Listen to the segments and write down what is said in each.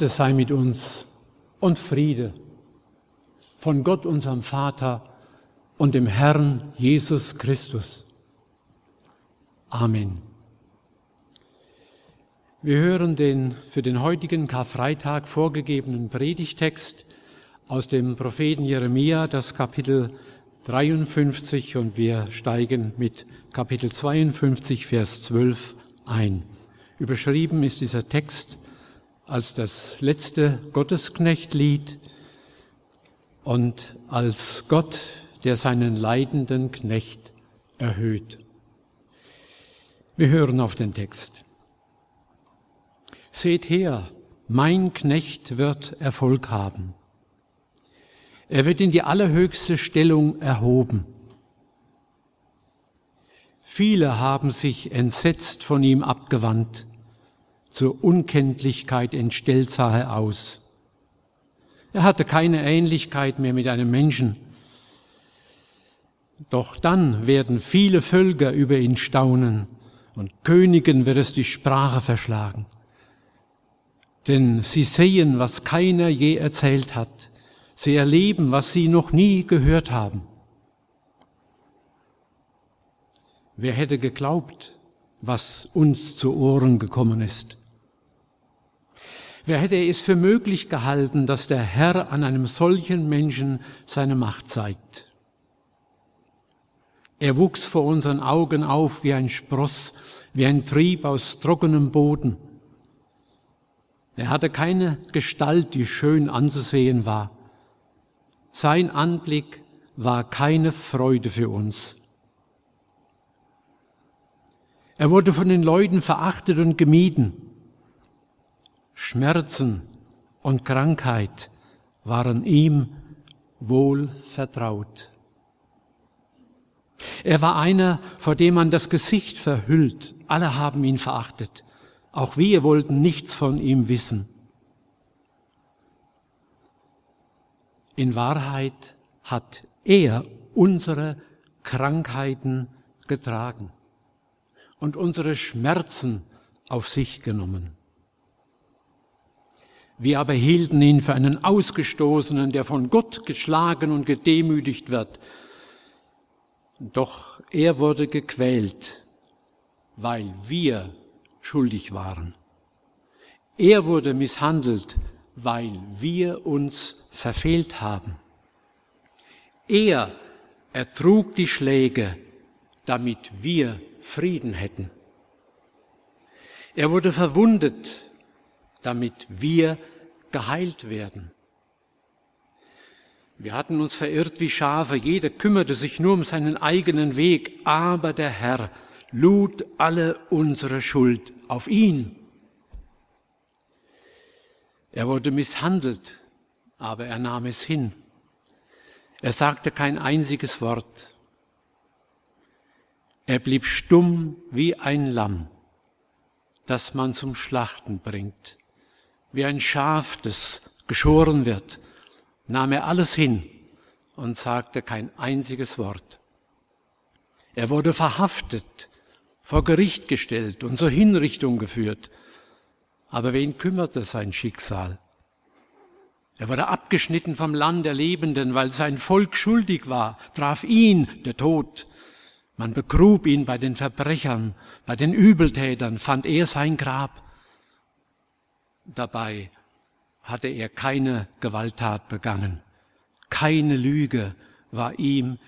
Gnade sei mit uns und Friede von Gott, unserem Vater und dem Herrn Jesus Christus. Amen. Wir hören den für den heutigen Karfreitag vorgegebenen Predigtext aus dem Propheten Jeremia, das Kapitel 53, und wir steigen mit Kapitel 52, Vers 12 ein. Überschrieben ist dieser Text als das letzte Gottesknechtlied und als Gott, der seinen leidenden Knecht erhöht. Wir hören auf den Text. Seht her, mein Knecht wird Erfolg haben. Er wird in die allerhöchste Stellung erhoben. Viele haben sich entsetzt von ihm abgewandt zur Unkenntlichkeit entstellt sah er aus. Er hatte keine Ähnlichkeit mehr mit einem Menschen. Doch dann werden viele Völker über ihn staunen und Königen wird es die Sprache verschlagen. Denn sie sehen, was keiner je erzählt hat. Sie erleben, was sie noch nie gehört haben. Wer hätte geglaubt, was uns zu Ohren gekommen ist? Wer hätte es für möglich gehalten, dass der Herr an einem solchen Menschen seine Macht zeigt? Er wuchs vor unseren Augen auf wie ein Spross, wie ein Trieb aus trockenem Boden. Er hatte keine Gestalt, die schön anzusehen war. Sein Anblick war keine Freude für uns. Er wurde von den Leuten verachtet und gemieden. Schmerzen und Krankheit waren ihm wohl vertraut. Er war einer, vor dem man das Gesicht verhüllt. Alle haben ihn verachtet. Auch wir wollten nichts von ihm wissen. In Wahrheit hat er unsere Krankheiten getragen und unsere Schmerzen auf sich genommen. Wir aber hielten ihn für einen Ausgestoßenen, der von Gott geschlagen und gedemütigt wird. Doch er wurde gequält, weil wir schuldig waren. Er wurde misshandelt, weil wir uns verfehlt haben. Er ertrug die Schläge, damit wir Frieden hätten. Er wurde verwundet, damit wir geheilt werden. Wir hatten uns verirrt wie Schafe, jeder kümmerte sich nur um seinen eigenen Weg, aber der Herr lud alle unsere Schuld auf ihn. Er wurde misshandelt, aber er nahm es hin. Er sagte kein einziges Wort. Er blieb stumm wie ein Lamm, das man zum Schlachten bringt wie ein Schaf, das geschoren wird, nahm er alles hin und sagte kein einziges Wort. Er wurde verhaftet, vor Gericht gestellt und zur Hinrichtung geführt. Aber wen kümmerte sein Schicksal? Er wurde abgeschnitten vom Land der Lebenden, weil sein Volk schuldig war, traf ihn der Tod. Man begrub ihn bei den Verbrechern, bei den Übeltätern, fand er sein Grab dabei hatte er keine Gewalttat begangen. Keine Lüge war ihm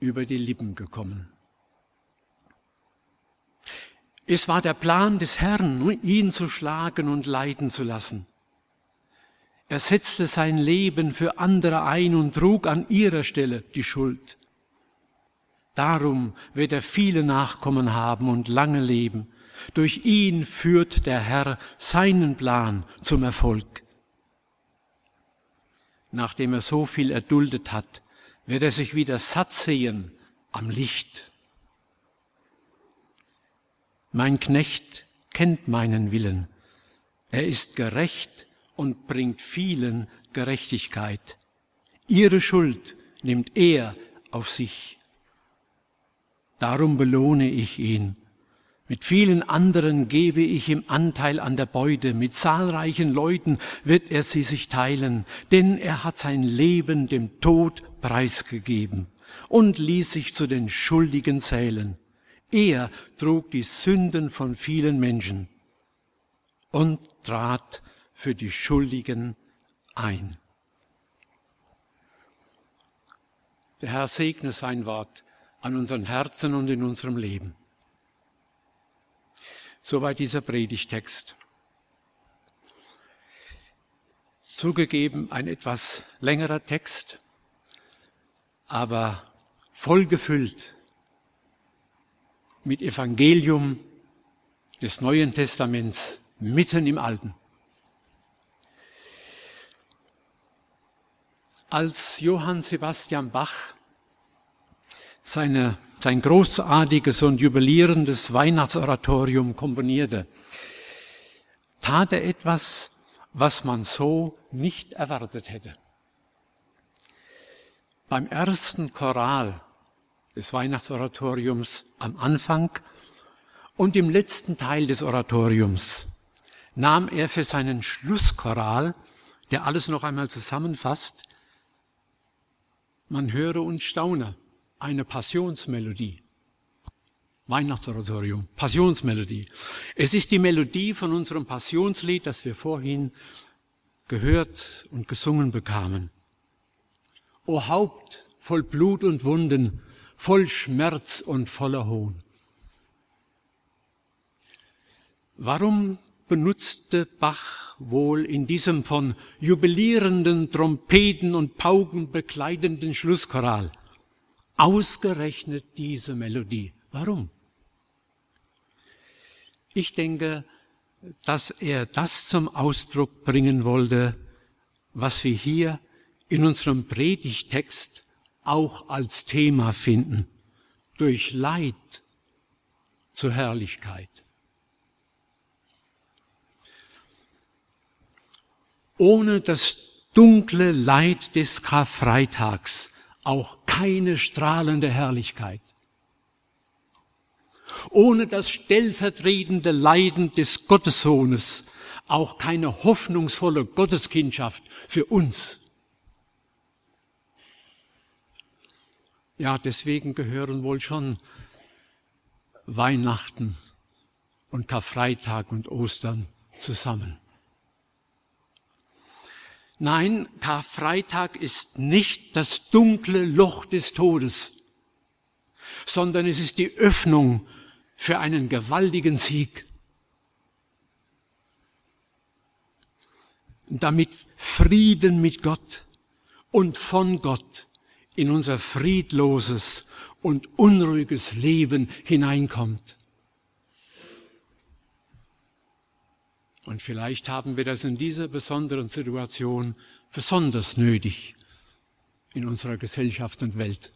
über die Lippen gekommen. Es war der Plan des Herrn, ihn zu schlagen und leiden zu lassen. Er setzte sein Leben für andere ein und trug an ihrer Stelle die Schuld. Darum wird er viele Nachkommen haben und lange leben Durch ihn führt der Herr seinen Plan zum Erfolg. Nachdem er so viel erduldet hat, wird er sich wieder satt sehen am Licht. Mein Knecht kennt meinen Willen. Er ist gerecht und bringt vielen Gerechtigkeit. Ihre Schuld nimmt er auf sich. Darum belohne ich ihn. Mit vielen anderen gebe ich ihm Anteil an der Beute, mit zahlreichen Leuten wird er sie sich teilen, denn er hat sein Leben dem Tod preisgegeben und ließ sich zu den Schuldigen zählen. Er trug die Sünden von vielen Menschen und trat für die Schuldigen ein. Der Herr segne sein Wort an unseren Herzen und in unserem Leben. Soweit dieser Predigtext. Zugegeben ein etwas längerer Text, aber vollgefüllt mit Evangelium des Neuen Testaments mitten im Alten. Als Johann Sebastian Bach seine, sein großartiges und jubilierendes Weihnachtsoratorium komponierte, tat er etwas, was man so nicht erwartet hätte. Beim ersten Choral des Weihnachtsoratoriums am Anfang und im letzten Teil des Oratoriums nahm er für seinen Schlusschoral, der alles noch einmal zusammenfasst, man höre und staune, eine Passionsmelodie. Weihnachtsoratorium, Passionsmelodie. Es ist die Melodie von unserem Passionslied, das wir vorhin gehört und gesungen bekamen. O Haupt voll Blut und Wunden, voll Schmerz und voller Hohn. Warum benutzte Bach wohl in diesem von jubilierenden Trompeten und Pauken bekleidenden Schlusschoral ausgerechnet diese Melodie. Warum? Ich denke, dass er das zum Ausdruck bringen wollte, was wir hier in unserem Predigtext auch als Thema finden. Durch Leid zur Herrlichkeit. ohne das dunkle Leid des Karfreitags auch keine strahlende Herrlichkeit. Ohne das stellvertretende Leiden des Gottessohnes auch keine hoffnungsvolle Gotteskindschaft für uns. Ja, deswegen gehören wohl schon Weihnachten und Karfreitag und Ostern zusammen. Nein, Karfreitag ist nicht das dunkle Loch des Todes, sondern es ist die Öffnung für einen gewaltigen Sieg. Damit Frieden mit Gott und von Gott in unser friedloses und unruhiges Leben hineinkommt. Und vielleicht haben wir das in dieser besonderen Situation besonders nötig in unserer Gesellschaft und Welt.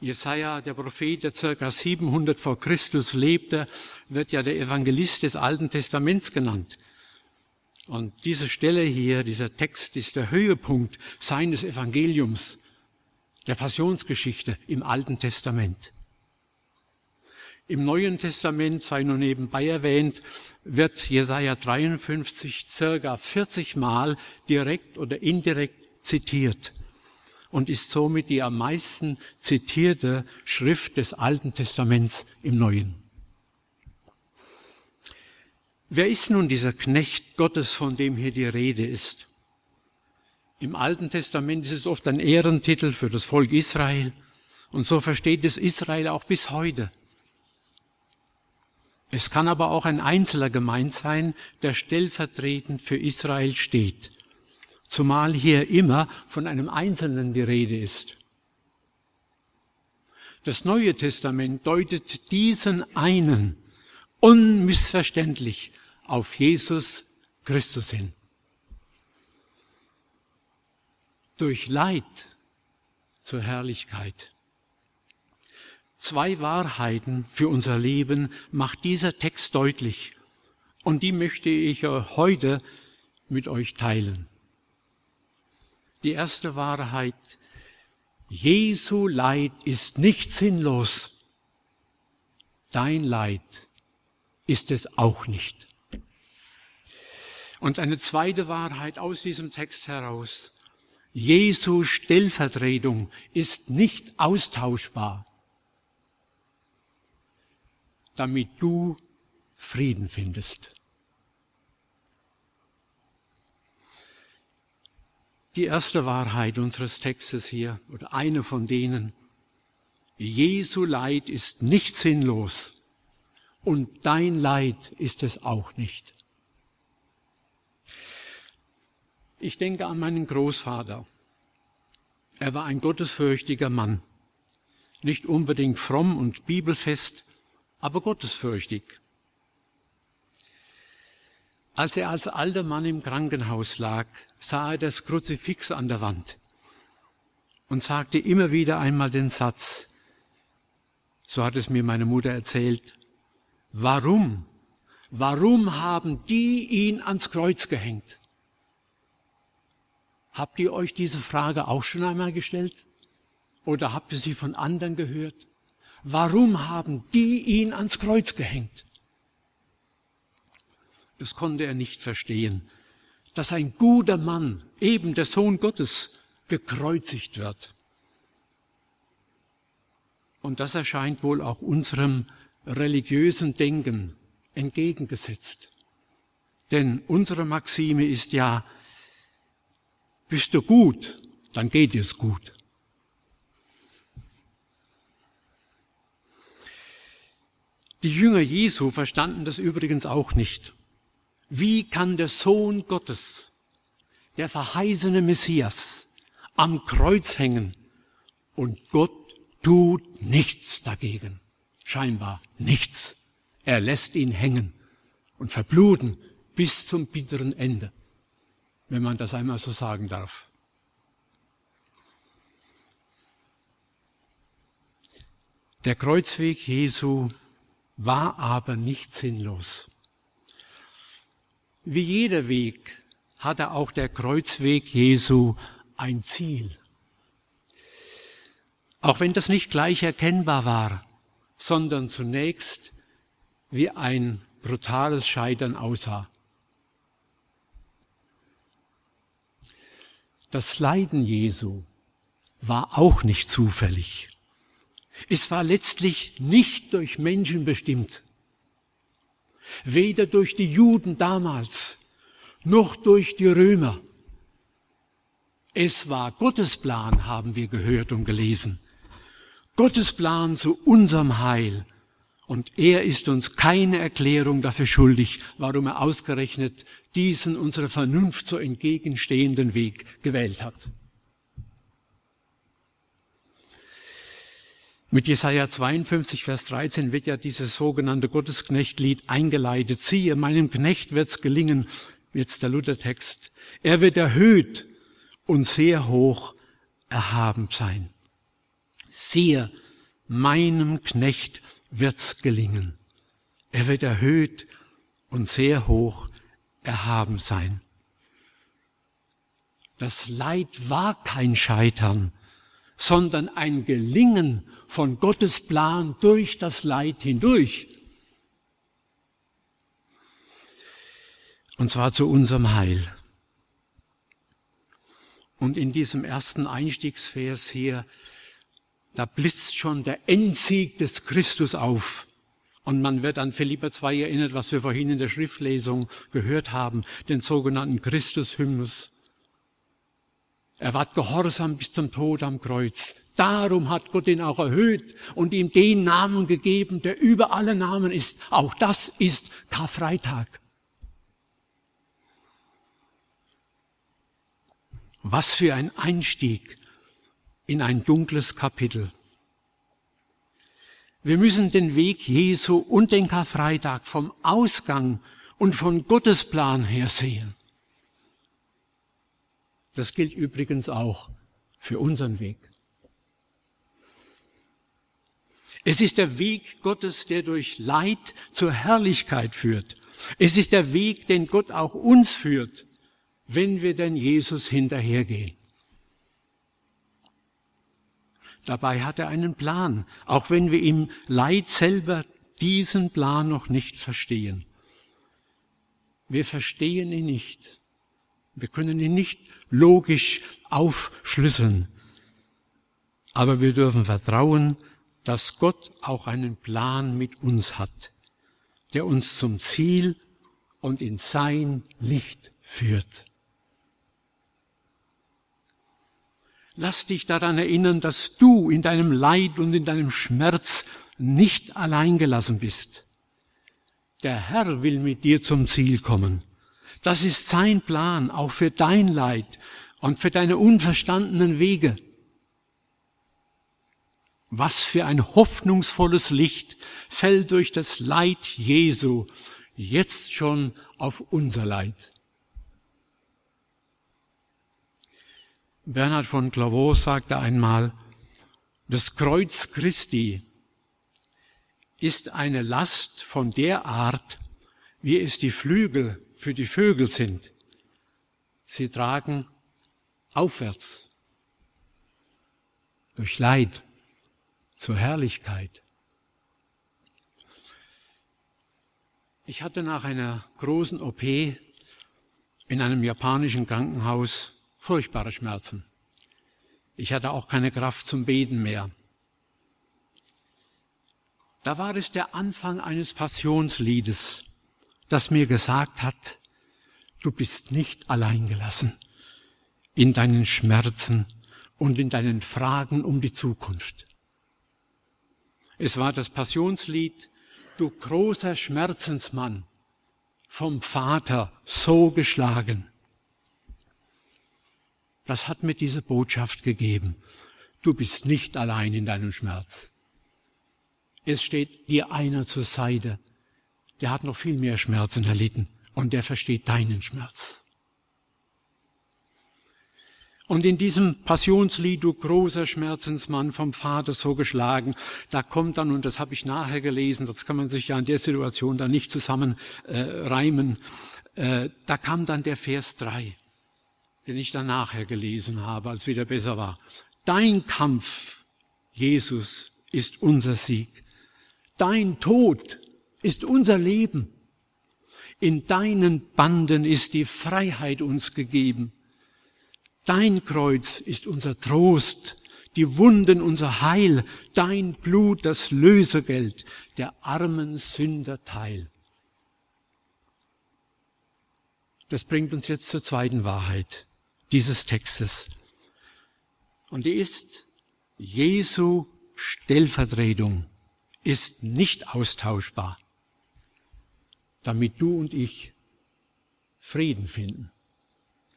Jesaja, der Prophet, der circa 700 vor Christus lebte, wird ja der Evangelist des Alten Testaments genannt. Und diese Stelle hier, dieser Text ist der Höhepunkt seines Evangeliums, der Passionsgeschichte im Alten Testament. Im Neuen Testament, sei nur nebenbei erwähnt, wird Jesaja 53 circa 40 Mal direkt oder indirekt zitiert und ist somit die am meisten zitierte Schrift des Alten Testaments im Neuen. Wer ist nun dieser Knecht Gottes, von dem hier die Rede ist? Im Alten Testament ist es oft ein Ehrentitel für das Volk Israel und so versteht es Israel auch bis heute. Es kann aber auch ein Einzelner gemeint sein, der stellvertretend für Israel steht, zumal hier immer von einem Einzelnen die Rede ist. Das Neue Testament deutet diesen einen unmissverständlich auf Jesus Christus hin. Durch Leid zur Herrlichkeit. Zwei Wahrheiten für unser Leben macht dieser Text deutlich und die möchte ich heute mit euch teilen. Die erste Wahrheit, Jesu Leid ist nicht sinnlos. Dein Leid ist es auch nicht. Und eine zweite Wahrheit aus diesem Text heraus. Jesu Stellvertretung ist nicht austauschbar, damit du Frieden findest. die erste Wahrheit unseres Textes hier, oder eine von denen. Jesu Leid ist nicht sinnlos und dein Leid ist es auch nicht. Ich denke an meinen Großvater. Er war ein gottesfürchtiger Mann. Nicht unbedingt fromm und bibelfest, aber gottesfürchtig. Als er als alter Mann im Krankenhaus lag, sah er das Kruzifix an der Wand und sagte immer wieder einmal den Satz, so hat es mir meine Mutter erzählt, warum, warum haben die ihn ans Kreuz gehängt? Habt ihr euch diese Frage auch schon einmal gestellt? Oder habt ihr sie von anderen gehört? Warum haben die ihn ans Kreuz gehängt? Das konnte er nicht verstehen, dass ein guter Mann, eben der Sohn Gottes, gekreuzigt wird. Und das erscheint wohl auch unserem religiösen Denken entgegengesetzt. Denn unsere Maxime ist ja, bist du gut, dann geht es gut. Die Jünger Jesu verstanden das übrigens auch nicht. Wie kann der Sohn Gottes, der verheißene Messias, am Kreuz hängen und Gott tut nichts dagegen? Scheinbar nichts. Er lässt ihn hängen und verbluten bis zum bitteren Ende, wenn man das einmal so sagen darf. Der Kreuzweg Jesu war aber nicht sinnlos. Wie jeder Weg hatte auch der Kreuzweg Jesu ein Ziel. Auch wenn das nicht gleich erkennbar war, sondern zunächst wie ein brutales Scheitern aussah. Das Leiden Jesu war auch nicht zufällig. Es war letztlich nicht durch Menschen bestimmt weder durch die Juden damals noch durch die Römer. Es war Gottes Plan, haben wir gehört und gelesen. Gottes Plan zu unserem Heil. Und er ist uns keine Erklärung dafür schuldig, warum er ausgerechnet diesen unserer Vernunft so entgegenstehenden Weg gewählt hat. Mit Jesaja 52, Vers 13 wird ja dieses sogenannte Gottesknechtlied eingeleitet. Siehe, meinem Knecht wird's gelingen, jetzt der Luthertext. Er wird erhöht und sehr hoch erhaben sein. Siehe, meinem Knecht wird's gelingen. Er wird erhöht und sehr hoch erhaben sein. Das Leid war kein Scheitern, sondern ein Gelingen von Gottes Plan durch das Leid hindurch. Und zwar zu unserem Heil. Und in diesem ersten Einstiegsvers hier, da blitzt schon der Endsieg des Christus auf. Und man wird an Philippa 2 erinnert, was wir vorhin in der Schriftlesung gehört haben, den sogenannten Christus-Hymnus. Er ward gehorsam bis zum Tod am Kreuz. Darum hat Gott ihn auch erhöht und ihm den Namen gegeben, der über alle Namen ist. Auch das ist Karfreitag. Was für ein Einstieg in ein dunkles Kapitel. Wir müssen den Weg Jesu und den Karfreitag vom Ausgang und von Gottes Plan her sehen. Das gilt übrigens auch für unseren Weg. Es ist der Weg Gottes, der durch Leid zur Herrlichkeit führt. Es ist der Weg, den Gott auch uns führt, wenn wir denn Jesus hinterhergehen. Dabei hat er einen Plan, auch wenn wir im Leid selber diesen Plan noch nicht verstehen. Wir verstehen ihn nicht. Wir können ihn nicht logisch aufschlüsseln. Aber wir dürfen vertrauen, dass Gott auch einen Plan mit uns hat, der uns zum Ziel und in sein Licht führt. Lass dich daran erinnern, dass du in deinem Leid und in deinem Schmerz nicht alleingelassen bist. Der Herr will mit dir zum Ziel kommen. Das ist sein Plan, auch für dein Leid und für deine unverstandenen Wege. Was für ein hoffnungsvolles Licht fällt durch das Leid Jesu jetzt schon auf unser Leid. Bernhard von Clairvaux sagte einmal, das Kreuz Christi ist eine Last von der Art, wie es die Flügel für die Vögel sind. Sie tragen aufwärts durch Leid zur Herrlichkeit. Ich hatte nach einer großen OP in einem japanischen Krankenhaus furchtbare Schmerzen. Ich hatte auch keine Kraft zum Beten mehr. Da war es der Anfang eines Passionsliedes, das mir gesagt hat, du bist nicht alleingelassen in deinen Schmerzen und in deinen Fragen um die Zukunft. Es war das Passionslied, du großer Schmerzensmann, vom Vater so geschlagen. Das hat mir diese Botschaft gegeben. Du bist nicht allein in deinem Schmerz. Es steht dir einer zur Seite, der hat noch viel mehr Schmerzen erlitten und der versteht deinen Schmerz. Und in diesem Passionslied, du großer Schmerzensmann vom Vater so geschlagen, da kommt dann, und das habe ich nachher gelesen, das kann man sich ja in der Situation dann nicht zusammen äh, reimen, äh, da kam dann der Vers drei den ich dann nachher gelesen habe, als wieder besser war. Dein Kampf, Jesus, ist unser Sieg. Dein Tod ist unser Leben. In deinen Banden ist die Freiheit uns gegeben. Dein Kreuz ist unser Trost, die Wunden unser Heil, dein Blut das Lösegeld, der armen Sünder Teil. Das bringt uns jetzt zur zweiten Wahrheit dieses Textes. Und die ist, Jesu Stellvertretung ist nicht austauschbar, damit du und ich Frieden finden.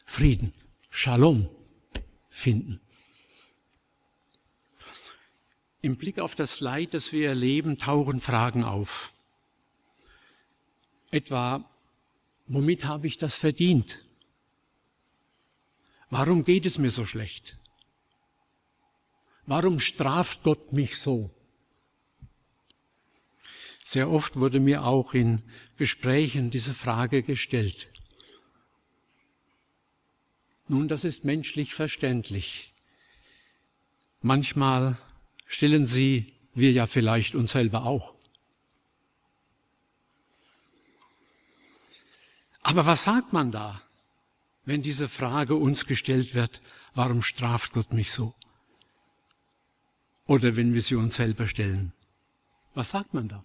Frieden, Shalom finden. Im Blick auf das Leid, das wir erleben, tauchen Fragen auf. Etwa, womit habe ich das verdient? Warum geht es mir so schlecht? Warum straft Gott mich so? Sehr oft wurde mir auch in Gesprächen diese Frage gestellt. Nun, das ist menschlich verständlich. Manchmal stellen sie wir ja vielleicht uns selber auch. Aber was sagt man da? wenn diese Frage uns gestellt wird, warum straft Gott mich so? Oder wenn wir sie uns selber stellen. Was sagt man da?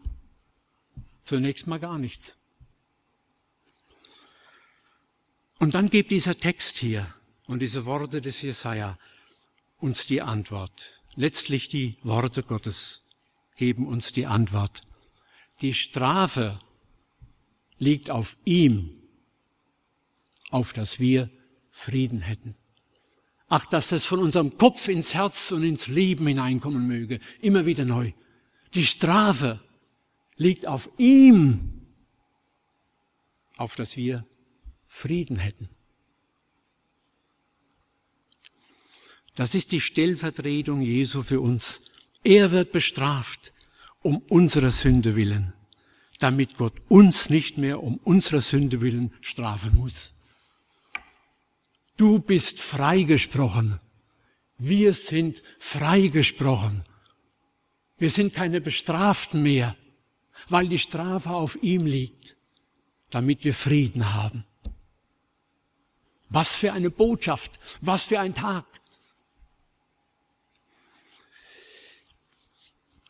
Zunächst mal gar nichts. Und dann gibt dieser Text hier und diese Worte des Jesaja uns die Antwort. Letztlich die Worte Gottes geben uns die Antwort. Die Strafe liegt auf ihm, auf dass wir Frieden hätten. Ach, dass das von unserem Kopf ins Herz und ins Leben hineinkommen möge, immer wieder neu, Die Strafe liegt auf ihm, auf dass wir Frieden hätten. Das ist die Stellvertretung Jesu für uns. Er wird bestraft um unserer Sünde willen, damit Gott uns nicht mehr um unserer Sünde willen strafen muss. Du bist freigesprochen. Wir sind freigesprochen. Wir sind keine Bestraften mehr, weil die Strafe auf ihm liegt, damit wir Frieden haben. Was für eine Botschaft, was für ein Tag.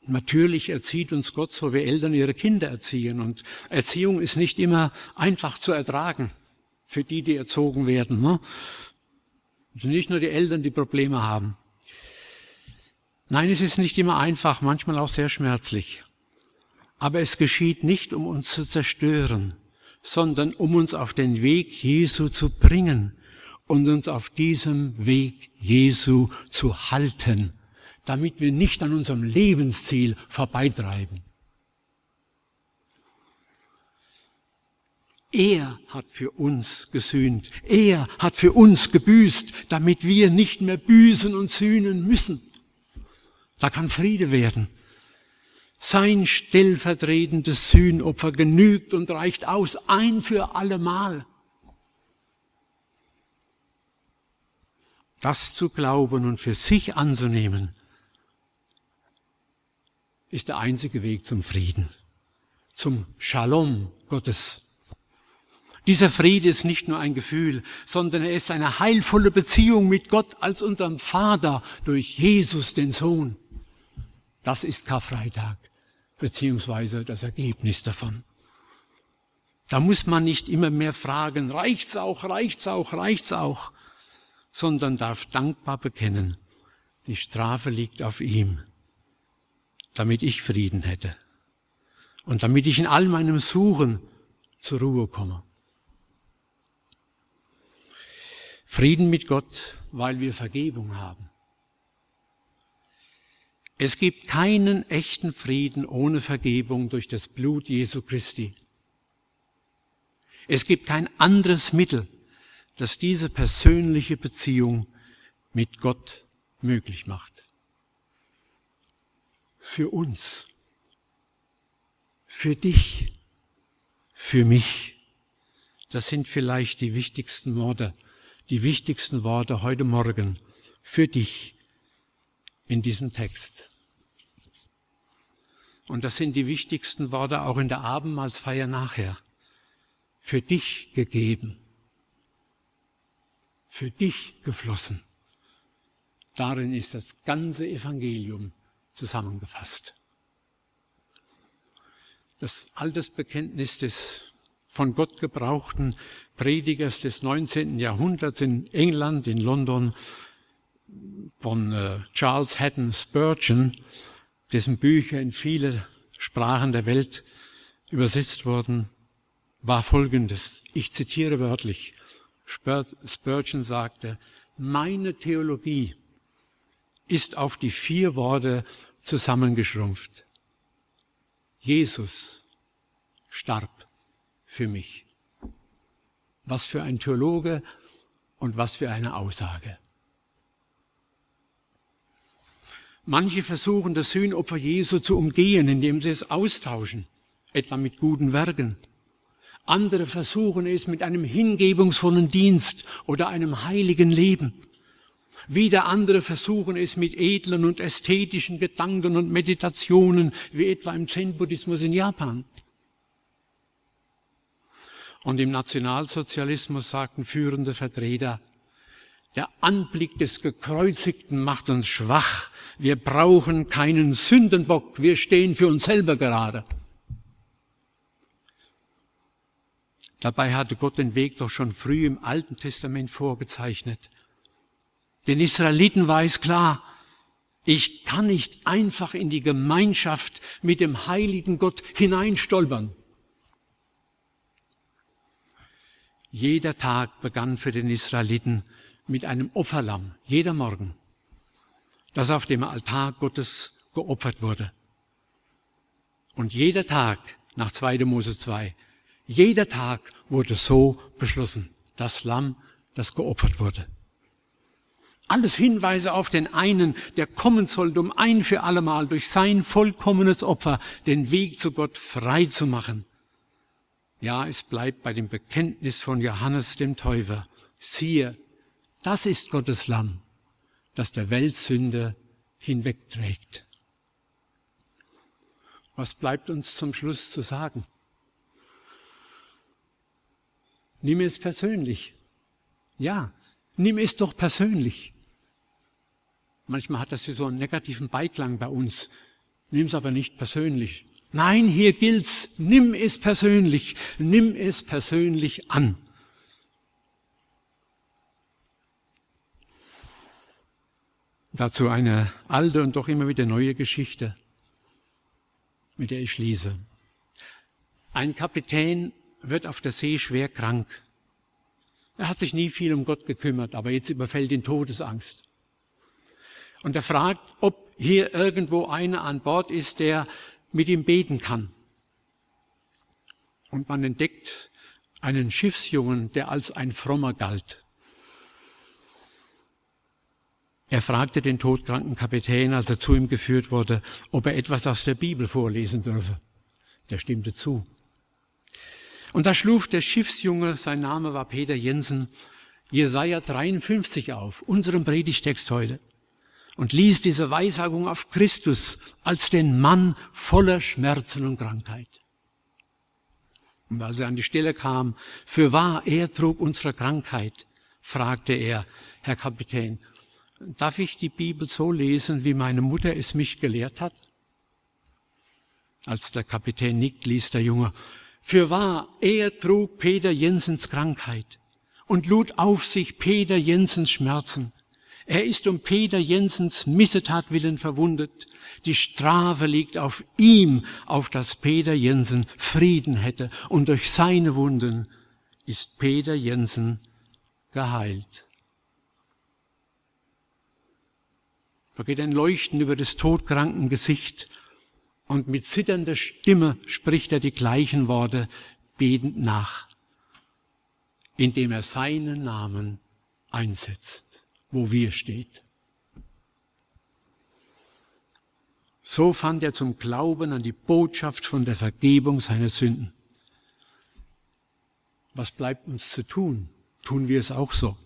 Natürlich erzieht uns Gott, so wie Eltern ihre Kinder erziehen. Und Erziehung ist nicht immer einfach zu ertragen für die, die erzogen werden. Ne? Also nicht nur die Eltern, die Probleme haben. Nein, es ist nicht immer einfach, manchmal auch sehr schmerzlich. Aber es geschieht nicht, um uns zu zerstören, sondern um uns auf den Weg Jesu zu bringen und uns auf diesem Weg Jesu zu halten damit wir nicht an unserem Lebensziel vorbeitreiben. Er hat für uns gesühnt. Er hat für uns gebüßt, damit wir nicht mehr büßen und sühnen müssen. Da kann Friede werden. Sein stellvertretendes Sühnopfer genügt und reicht aus, ein für allemal. Das zu glauben und für sich anzunehmen, ist der einzige Weg zum Frieden, zum Shalom Gottes. Dieser Friede ist nicht nur ein Gefühl, sondern er ist eine heilvolle Beziehung mit Gott als unserem Vater durch Jesus, den Sohn. Das ist Karfreitag, beziehungsweise das Ergebnis davon. Da muss man nicht immer mehr fragen, reicht's auch, reicht's auch, reicht's auch, sondern darf dankbar bekennen, die Strafe liegt auf ihm damit ich Frieden hätte und damit ich in all meinem Suchen zur Ruhe komme. Frieden mit Gott, weil wir Vergebung haben. Es gibt keinen echten Frieden ohne Vergebung durch das Blut Jesu Christi. Es gibt kein anderes Mittel, das diese persönliche Beziehung mit Gott möglich macht für uns, für dich, für mich. Das sind vielleicht die wichtigsten Worte, die wichtigsten Worte heute Morgen für dich in diesem Text. Und das sind die wichtigsten Worte auch in der Abendmahlsfeier nachher. Für dich gegeben. Für dich geflossen. Darin ist das ganze Evangelium zusammengefasst. Das Altersbekenntnis des von Gott gebrauchten Predigers des 19. Jahrhunderts in England, in London, von äh, Charles Haddon Spurgeon, dessen Bücher in viele Sprachen der Welt übersetzt wurden, war folgendes. Ich zitiere wörtlich. Spurgeon sagte, meine Theologie ist auf die vier Worte zusammengeschrumpft. Jesus starb für mich. Was für ein Theologe und was für eine Aussage. Manche versuchen das Sühnopfer Jesu zu umgehen, indem sie es austauschen, etwa mit guten Werken. Andere versuchen es mit einem hingebungsvollen Dienst oder einem heiligen Leben. Wieder andere versuchen es mit edlen und ästhetischen Gedanken und Meditationen, wie etwa im Zen-Buddhismus in Japan. Und im Nationalsozialismus sagten führende Vertreter, der Anblick des Gekreuzigten macht uns schwach. Wir brauchen keinen Sündenbock. Wir stehen für uns selber gerade. Dabei hatte Gott den Weg doch schon früh im Alten Testament vorgezeichnet. Den Israeliten war es klar, ich kann nicht einfach in die Gemeinschaft mit dem heiligen Gott hineinstolpern. Jeder Tag begann für den Israeliten mit einem Opferlamm, jeder Morgen, das auf dem Altar Gottes geopfert wurde. Und jeder Tag, nach 2. Mose 2, jeder Tag wurde so beschlossen. Das Lamm, das geopfert wurde. Alles Hinweise auf den einen, der kommen sollte, um ein für allemal durch sein vollkommenes Opfer den Weg zu Gott frei zu machen. Ja, es bleibt bei dem Bekenntnis von Johannes dem Täufer. Siehe, das ist Gottes Lamm, das der Weltsünde hinwegträgt. Was bleibt uns zum Schluss zu sagen? Nimm es persönlich. Ja, nimm es doch persönlich. Manchmal hat das hier so einen negativen Beiklang bei uns. Nimm es aber nicht persönlich. Nein, hier gilt's. Nimm es persönlich. Nimm es persönlich an. Dazu eine alte und doch immer wieder neue Geschichte, mit der ich schließe. Ein Kapitän wird auf der See schwer krank. Er hat sich nie viel um Gott gekümmert, aber jetzt überfällt ihn Todesangst. Und er fragt, ob hier irgendwo einer an Bord ist, der mit ihm beten kann. Und man entdeckt einen Schiffsjungen, der als ein Frommer galt. Er fragte den todkranken Kapitän, als er zu ihm geführt wurde, ob er etwas aus der Bibel vorlesen dürfe. Der stimmte zu. Und da schlug der Schiffsjunge, sein Name war Peter Jensen, Jesaja 53 auf, unserem Predigtext heute und ließ diese Weissagung auf Christus als den Mann voller Schmerzen und Krankheit. Und als er an die Stelle kam, für wahr, er trug unsere Krankheit, fragte er, Herr Kapitän, darf ich die Bibel so lesen, wie meine Mutter es mich gelehrt hat? Als der Kapitän nickt, ließ der Junge, für wahr, er trug Peter Jensens Krankheit und lud auf sich Peter Jensens Schmerzen. Er ist um Peter Jensens Missetat willen verwundet. Die Strafe liegt auf ihm, auf das Peter Jensen Frieden hätte. Und durch seine Wunden ist Peter Jensen geheilt. Da geht ein Leuchten über des todkranken Gesicht und mit zitternder Stimme spricht er die gleichen Worte betend nach, indem er seinen Namen einsetzt wo wir steht. So fand er zum Glauben an die Botschaft von der Vergebung seiner Sünden. Was bleibt uns zu tun? Tun wir es auch so?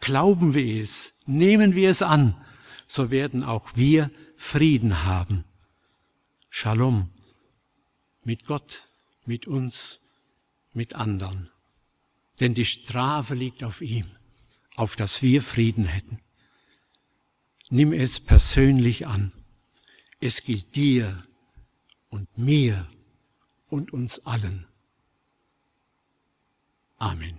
Glauben wir es? Nehmen wir es an? So werden auch wir Frieden haben. Shalom. Mit Gott, mit uns, mit anderen. Denn die Strafe liegt auf ihm auf das wir Frieden hätten. Nimm es persönlich an. Es gilt dir und mir und uns allen. Amen.